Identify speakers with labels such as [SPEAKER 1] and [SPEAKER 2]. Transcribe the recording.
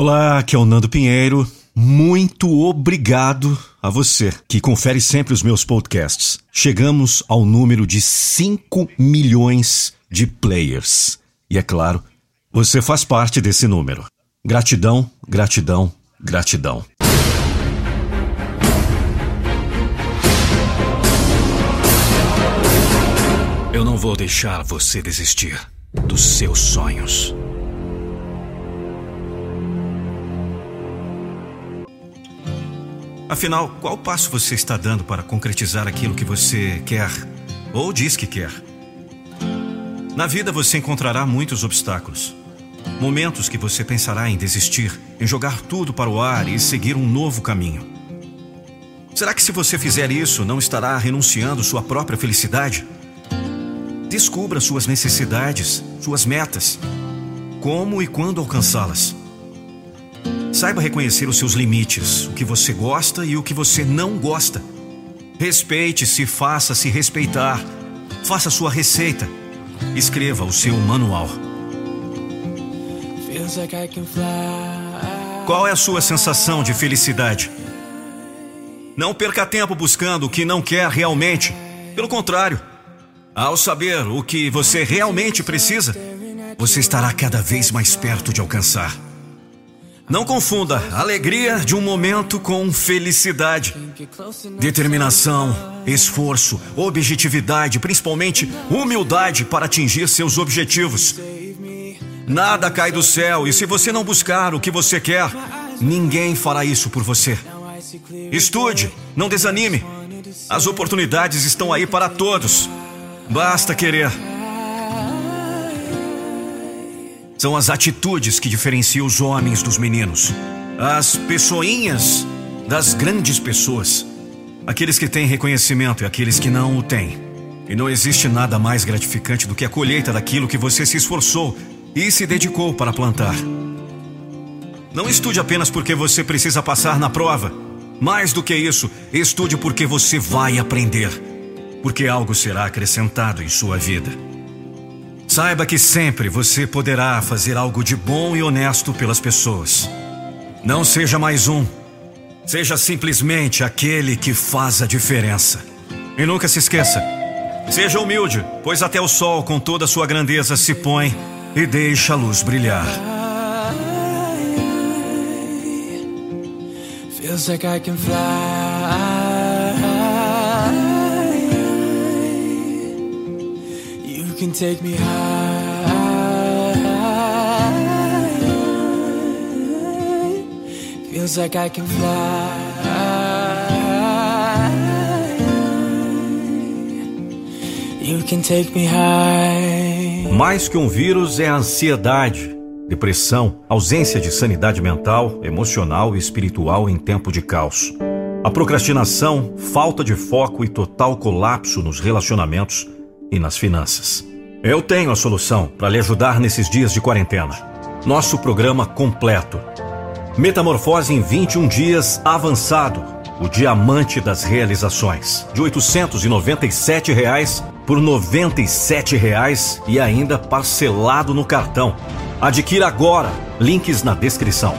[SPEAKER 1] Olá, aqui é o Nando Pinheiro. Muito obrigado a você que confere sempre os meus podcasts. Chegamos ao número de 5 milhões de players. E é claro, você faz parte desse número. Gratidão, gratidão, gratidão. Eu não vou deixar você desistir dos seus sonhos. Afinal, qual passo você está dando para concretizar aquilo que você quer ou diz que quer? Na vida você encontrará muitos obstáculos. Momentos que você pensará em desistir, em jogar tudo para o ar e seguir um novo caminho. Será que se você fizer isso, não estará renunciando sua própria felicidade? Descubra suas necessidades, suas metas, como e quando alcançá-las. Saiba reconhecer os seus limites, o que você gosta e o que você não gosta. Respeite-se, faça-se respeitar. Faça sua receita. Escreva o seu manual. Qual é a sua sensação de felicidade? Não perca tempo buscando o que não quer realmente. Pelo contrário, ao saber o que você realmente precisa, você estará cada vez mais perto de alcançar. Não confunda alegria de um momento com felicidade. Determinação, esforço, objetividade, principalmente humildade para atingir seus objetivos. Nada cai do céu e se você não buscar o que você quer, ninguém fará isso por você. Estude, não desanime. As oportunidades estão aí para todos. Basta querer. São as atitudes que diferenciam os homens dos meninos, as pessoinhas das grandes pessoas, aqueles que têm reconhecimento e aqueles que não o têm. E não existe nada mais gratificante do que a colheita daquilo que você se esforçou e se dedicou para plantar. Não estude apenas porque você precisa passar na prova. Mais do que isso, estude porque você vai aprender. Porque algo será acrescentado em sua vida. Saiba que sempre você poderá fazer algo de bom e honesto pelas pessoas. Não seja mais um. Seja simplesmente aquele que faz a diferença. E nunca se esqueça: seja humilde, pois até o sol, com toda a sua grandeza, se põe e deixa a luz brilhar. Feels like I can fly. Can take me high. Feels like I can fly. You can take me high. Mais que um vírus é a ansiedade, depressão, ausência de sanidade mental, emocional e espiritual em tempo de caos. A procrastinação, falta de foco e total colapso nos relacionamentos e nas finanças. Eu tenho a solução para lhe ajudar nesses dias de quarentena. Nosso programa completo. Metamorfose em 21 dias avançado. O diamante das realizações. De 897 reais por 97 reais e ainda parcelado no cartão. Adquira agora. Links na descrição.